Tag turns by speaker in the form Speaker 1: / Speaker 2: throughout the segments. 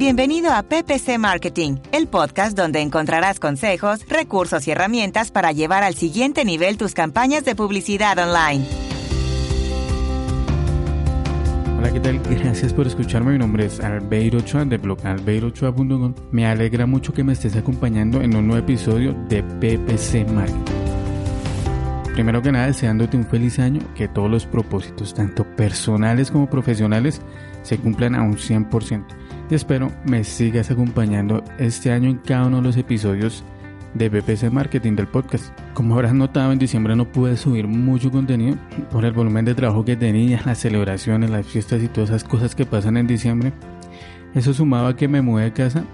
Speaker 1: Bienvenido a PPC Marketing, el podcast donde encontrarás consejos, recursos y herramientas para llevar al siguiente nivel tus campañas de publicidad online.
Speaker 2: Hola, ¿qué tal? Gracias por escucharme. Mi nombre es Albeiro Ochoa de blog albeirochoa.com. Me alegra mucho que me estés acompañando en un nuevo episodio de PPC Marketing. Primero que nada, deseándote un feliz año, que todos los propósitos, tanto personales como profesionales, se cumplan a un 100% y espero me sigas acompañando este año en cada uno de los episodios de BPC Marketing del podcast. Como habrás notado, en diciembre no pude subir mucho contenido por el volumen de trabajo que tenía, las celebraciones, las fiestas y todas esas cosas que pasan en diciembre. Eso sumaba a que me mudé de casa,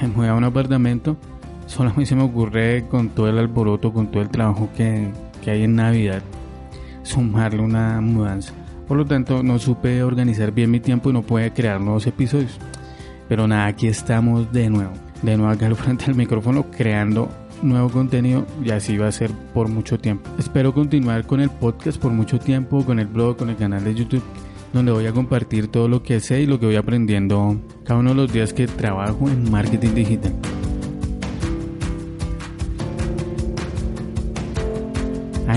Speaker 2: me mudé a un apartamento. Solo a mí se me ocurre con todo el alboroto, con todo el trabajo que, que hay en Navidad, sumarle una mudanza. Por lo tanto, no supe organizar bien mi tiempo y no pude crear nuevos episodios. Pero nada, aquí estamos de nuevo. De nuevo acá al frente del micrófono creando nuevo contenido y así va a ser por mucho tiempo. Espero continuar con el podcast por mucho tiempo, con el blog, con el canal de YouTube, donde voy a compartir todo lo que sé y lo que voy aprendiendo cada uno de los días que trabajo en marketing digital.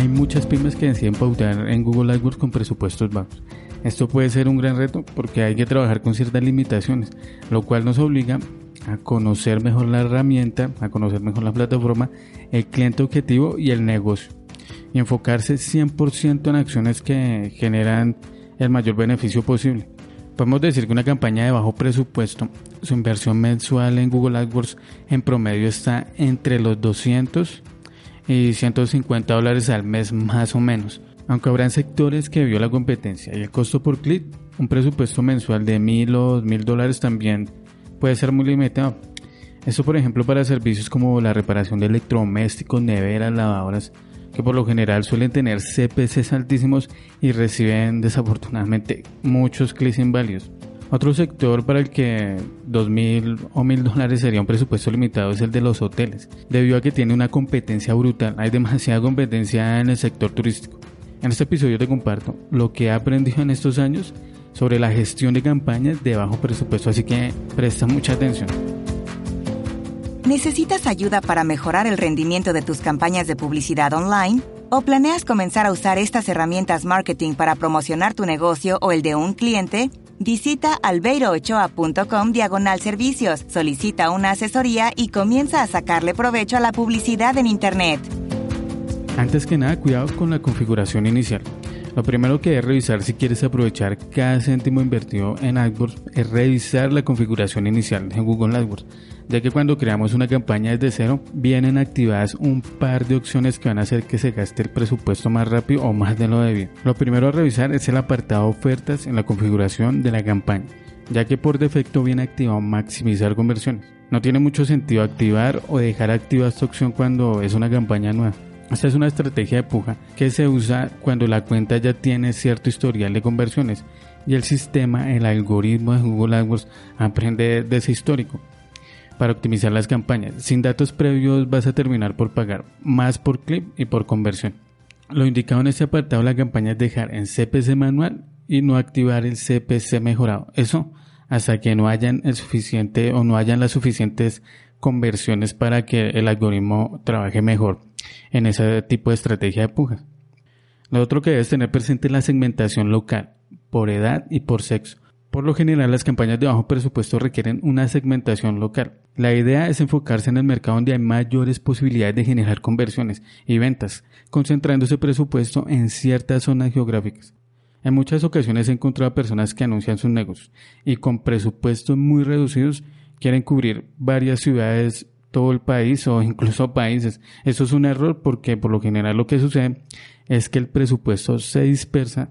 Speaker 2: Hay muchas pymes que deciden pautar en Google AdWords con presupuestos bajos. Esto puede ser un gran reto porque hay que trabajar con ciertas limitaciones, lo cual nos obliga a conocer mejor la herramienta, a conocer mejor la plataforma, el cliente objetivo y el negocio. Y enfocarse 100% en acciones que generan el mayor beneficio posible. Podemos decir que una campaña de bajo presupuesto, su inversión mensual en Google AdWords en promedio está entre los 200 y 150 dólares al mes más o menos. Aunque habrán sectores que vio la competencia y el costo por clic, un presupuesto mensual de mil o mil dólares también puede ser muy limitado. Esto por ejemplo para servicios como la reparación de electrodomésticos, neveras, lavadoras, que por lo general suelen tener CPCs altísimos y reciben desafortunadamente muchos clics inválidos. Otro sector para el que 2.000 o 1.000 dólares sería un presupuesto limitado es el de los hoteles, debido a que tiene una competencia brutal. Hay demasiada competencia en el sector turístico. En este episodio te comparto lo que he aprendido en estos años sobre la gestión de campañas de bajo presupuesto, así que presta mucha atención.
Speaker 1: ¿Necesitas ayuda para mejorar el rendimiento de tus campañas de publicidad online? ¿O planeas comenzar a usar estas herramientas marketing para promocionar tu negocio o el de un cliente? Visita albeiroochoa.com diagonal servicios, solicita una asesoría y comienza a sacarle provecho a la publicidad en Internet.
Speaker 2: Antes que nada, cuidado con la configuración inicial. Lo primero que es revisar si quieres aprovechar cada céntimo invertido en AdWords es revisar la configuración inicial en Google AdWords, ya que cuando creamos una campaña desde cero vienen activadas un par de opciones que van a hacer que se gaste el presupuesto más rápido o más de lo debido. Lo primero a revisar es el apartado ofertas en la configuración de la campaña, ya que por defecto viene activado maximizar conversiones. No tiene mucho sentido activar o dejar activa esta opción cuando es una campaña nueva. Esta es una estrategia de puja que se usa cuando la cuenta ya tiene cierto historial de conversiones y el sistema, el algoritmo de Google AdWords aprende de ese histórico para optimizar las campañas. Sin datos previos vas a terminar por pagar más por clip y por conversión. Lo indicado en este apartado de la campaña es dejar en CPC manual y no activar el CPC mejorado. Eso hasta que no hayan el suficiente o no hayan las suficientes conversiones para que el algoritmo trabaje mejor en ese tipo de estrategia de pujas. Lo otro que debes tener presente es la segmentación local, por edad y por sexo. Por lo general, las campañas de bajo presupuesto requieren una segmentación local. La idea es enfocarse en el mercado donde hay mayores posibilidades de generar conversiones y ventas, concentrando ese presupuesto en ciertas zonas geográficas. En muchas ocasiones he encontrado personas que anuncian sus negocios y con presupuestos muy reducidos quieren cubrir varias ciudades todo el país o incluso países. Eso es un error porque por lo general lo que sucede es que el presupuesto se dispersa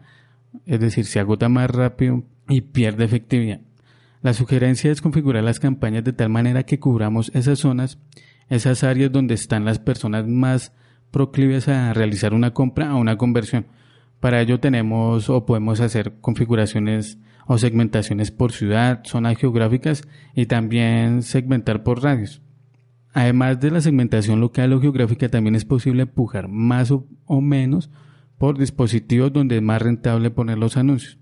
Speaker 2: es decir, se agota más rápido y pierde efectividad. La sugerencia es configurar las campañas de tal manera que cubramos esas zonas, esas áreas donde están las personas más proclives a realizar una compra o una conversión. Para ello tenemos o podemos hacer configuraciones o segmentaciones por ciudad, zonas geográficas y también segmentar por radios. Además de la segmentación local o geográfica, también es posible empujar más o, menos por dispositivos donde es más rentable poner los anuncios.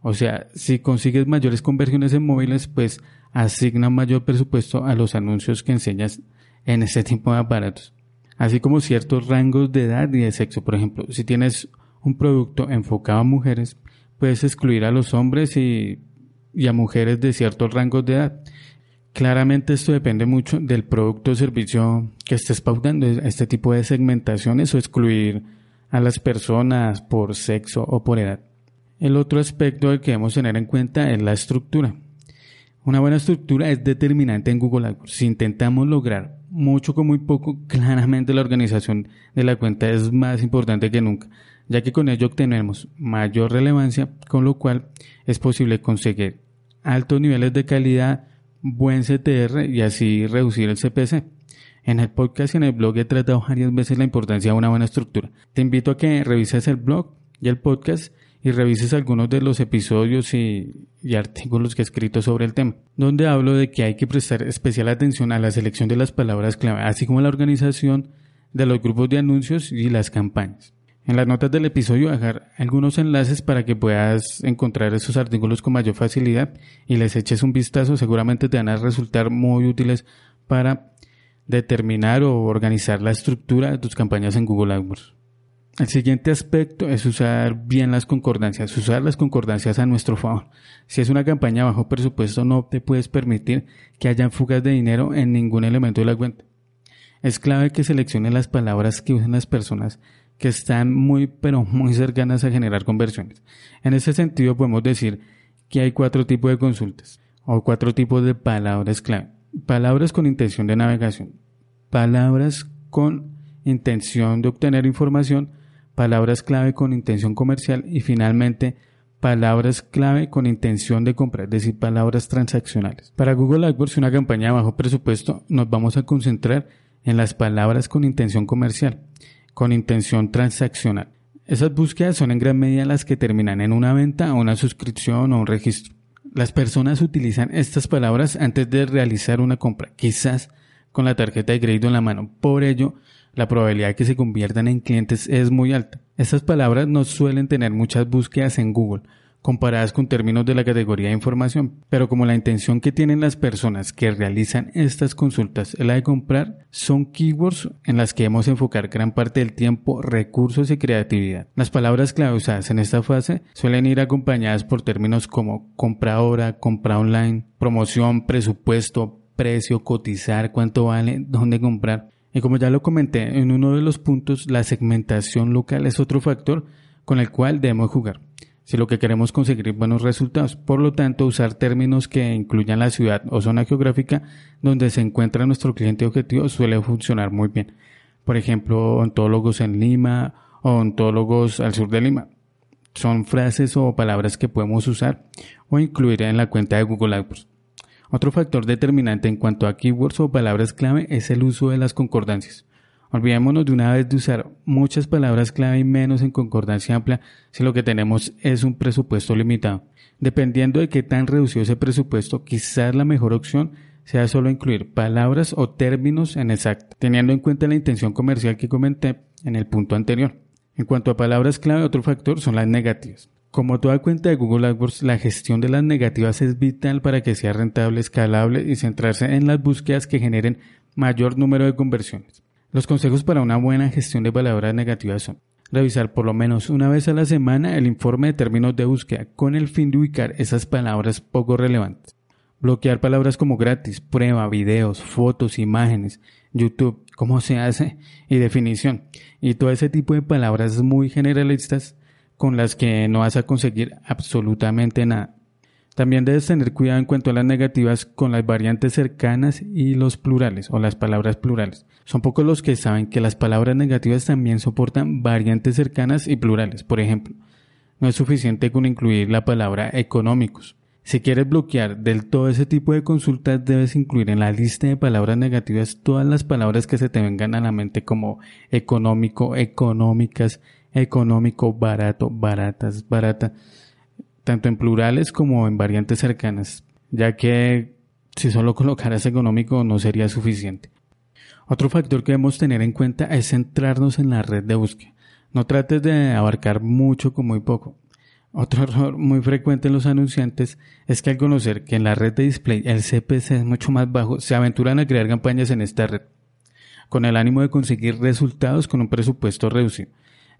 Speaker 2: O sea, si consigues mayores conversiones en móviles, pues asigna mayor presupuesto a los anuncios que enseñas en ese tipo de aparatos. Así como ciertos rangos de edad y de sexo. Por ejemplo, si tienes un producto enfocado a mujeres, puedes excluir a los hombres y, y a mujeres de ciertos rangos de edad. Claramente esto depende mucho del producto o servicio que estés pautando, este tipo de segmentaciones o excluir a las personas por sexo o por edad. El otro aspecto que debemos tener en cuenta es la estructura. Una buena estructura es determinante en Google AdWords. Si intentamos lograr mucho con muy poco, claramente la organización de la cuenta es más importante que nunca, ya que con ello obtenemos mayor relevancia, con lo cual es posible conseguir altos niveles de calidad, buen CTR y así reducir el CPC. En el podcast y en el blog he tratado varias veces la importancia de una buena estructura. Te invito a que revises el blog y el podcast y revises algunos de los episodios y, artículos que he escrito sobre el tema, donde hablo de que hay que prestar especial atención a la selección de las palabras clave, así como a la organización de los grupos de anuncios y las campañas. En las notas del episodio dejar algunos enlaces para que puedas encontrar esos artículos con mayor facilidad y les eches un vistazo. Seguramente te van a resultar muy útiles para determinar o organizar la estructura de tus campañas en Google AdWords. El siguiente aspecto es usar bien las concordancias, usar las concordancias a nuestro favor. Si es una campaña bajo presupuesto no te puedes permitir que hayan fugas de dinero en ningún elemento de la cuenta. Es clave que selecciones las palabras que usen las personas que están muy pero muy cercanas a generar conversiones. En ese sentido podemos decir que hay cuatro tipos de consultas o cuatro tipos de palabras clave. Palabras con intención de navegación, palabras con intención de obtener información, palabras clave con intención comercial y finalmente palabras clave con intención de compra, es decir, palabras transaccionales. Para Google AdWords, una campaña de bajo presupuesto, nos vamos a concentrar en las palabras con intención comercial con intención transaccional. Esas búsquedas son en gran medida las que terminan en una venta, una suscripción o un registro. Las personas utilizan estas palabras antes de realizar una compra, quizás con la tarjeta de crédito en la mano. Por ello, la probabilidad de que se conviertan en clientes es muy alta. Estas palabras no suelen tener muchas búsquedas en Google, comparadas con términos de la categoría de información, pero como la intención que tienen las personas que realizan estas consultas es la de comprar, son keywords en las que debemos enfocar gran parte del tiempo, recursos y creatividad. Las palabras clave usadas en esta fase suelen ir acompañadas por términos como compra ahora, compra online, promoción, presupuesto, precio, cotizar, cuánto vale, dónde comprar. Y como ya lo comenté en uno de los puntos, la segmentación local es otro factor con el cual debemos jugar si lo que queremos conseguir buenos resultados. Por lo tanto, usar términos que incluyan la ciudad o zona geográfica donde se encuentra nuestro cliente objetivo suele funcionar muy bien. Por ejemplo, ontólogos en Lima o ontólogos al sur de Lima. Son frases o palabras que podemos usar o incluir en la cuenta de Google AdWords. Otro factor determinante en cuanto a keywords o palabras clave es el uso de las concordancias. Olvidémonos de una vez de usar muchas palabras clave y menos en concordancia amplia si lo que tenemos es un presupuesto limitado. Dependiendo de qué tan reducido ese presupuesto, quizás la mejor opción sea solo incluir palabras o términos en exacto, teniendo en cuenta la intención comercial que comenté en el punto anterior. En cuanto a palabras clave, otro factor son las negativas. Como toda cuenta de Google AdWords, la gestión de las negativas es vital para que sea rentable, escalable y centrarse en las búsquedas que generen mayor número de conversiones. Los consejos para una buena gestión de palabras negativas son revisar por lo menos una vez a la semana el informe de términos de búsqueda con el fin de ubicar esas palabras poco relevantes. Bloquear palabras como gratis, prueba, videos, fotos, imágenes, YouTube, cómo se hace y definición. Y todo ese tipo de palabras muy generalistas con las que no vas a conseguir absolutamente nada. También debes tener cuidado en cuanto a las negativas con las variantes cercanas y los plurales o las palabras plurales. Son pocos los que saben que las palabras negativas también soportan variantes cercanas y plurales. Por ejemplo, No es suficiente con incluir la palabra económicos. Si quieres bloquear del todo ese tipo de consultas, debes incluir en la lista de palabras negativas todas las palabras que se te vengan a la mente como económico, económicas, económico, barato, baratas, barata, tanto en plurales como en variantes cercanas, ya que si solo colocaras económico no sería suficiente. Otro factor que debemos tener en cuenta es centrarnos en la red de búsqueda. No trates de abarcar mucho con muy poco. Otro error muy frecuente en los anunciantes es que al conocer que en la red de display el CPC es mucho más bajo, se aventuran a crear campañas en esta red, con el ánimo de conseguir resultados con un presupuesto reducido.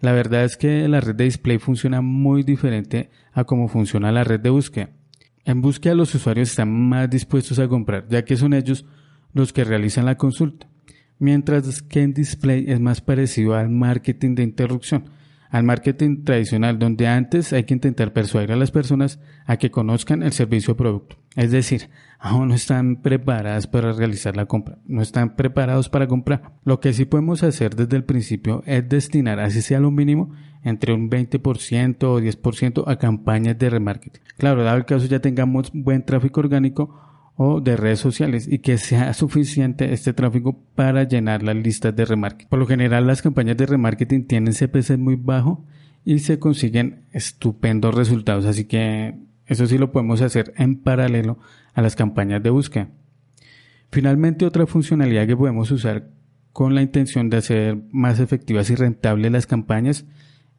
Speaker 2: La verdad es que la red de display funciona muy diferente a cómo funciona la red de búsqueda. En búsqueda los usuarios están más dispuestos a comprar, ya que son ellos los que realizan la consulta, mientras que en display es más parecido al marketing de interrupción, al marketing tradicional, donde antes hay que intentar persuadir a las personas a que conozcan el servicio o producto. Es decir, aún no están preparadas para realizar la compra, no están preparados para comprar. Lo que sí podemos hacer desde el principio es destinar, así sea lo mínimo, entre un 20% o 10% a campañas de remarketing. Claro, dado el caso ya tengamos buen tráfico orgánico o de redes sociales y que sea suficiente este tráfico para llenar las listas de remarketing. Por lo general las campañas de remarketing tienen CPC muy bajo y se consiguen estupendos resultados, así que eso sí lo podemos hacer en paralelo a las campañas de búsqueda. Finalmente, otra funcionalidad que podemos usar con la intención de hacer más efectivas y rentables las campañas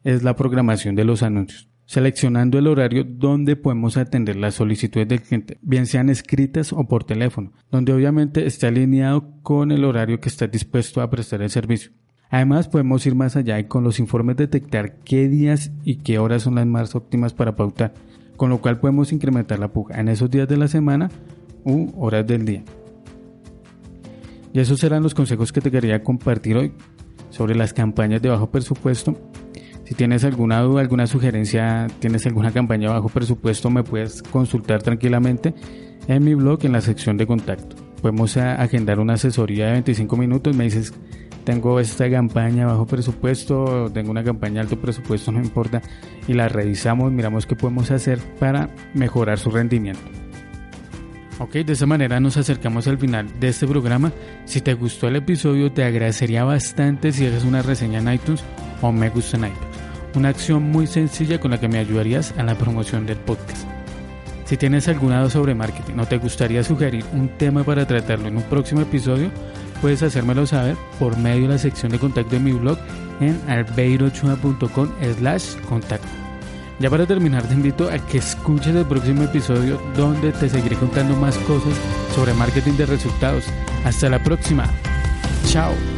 Speaker 2: es la programación de los anuncios seleccionando el horario donde podemos atender las solicitudes del cliente, bien sean escritas o por teléfono, donde obviamente esté alineado con el horario que está dispuesto a prestar el servicio. Además, podemos ir más allá y con los informes detectar qué días y qué horas son las más óptimas para pautar, con lo cual podemos incrementar la puja en esos días de la semana u horas del día. Y esos serán los consejos que te quería compartir hoy sobre las campañas de bajo presupuesto si tienes alguna duda, alguna sugerencia, tienes alguna campaña bajo presupuesto, me puedes consultar tranquilamente en mi blog en la sección de contacto. Podemos agendar una asesoría de 25 minutos, me dices, tengo esta campaña bajo presupuesto, tengo una campaña alto presupuesto, no importa, y la revisamos, miramos qué podemos hacer para mejorar su rendimiento. Ok, de esa manera nos acercamos al final de este programa. Si te gustó el episodio, te agradecería bastante si haces una reseña en iTunes o me gusta en iTunes una acción muy sencilla con la que me ayudarías a la promoción del podcast. Si tienes alguna duda sobre marketing o te gustaría sugerir un tema para tratarlo en un próximo episodio, puedes hacérmelo saber por medio de la sección de contacto de mi blog en albeirochua.com slash contacto. Ya para terminar te invito a que escuches el próximo episodio donde te seguiré contando más cosas sobre marketing de resultados. Hasta la próxima. Chao.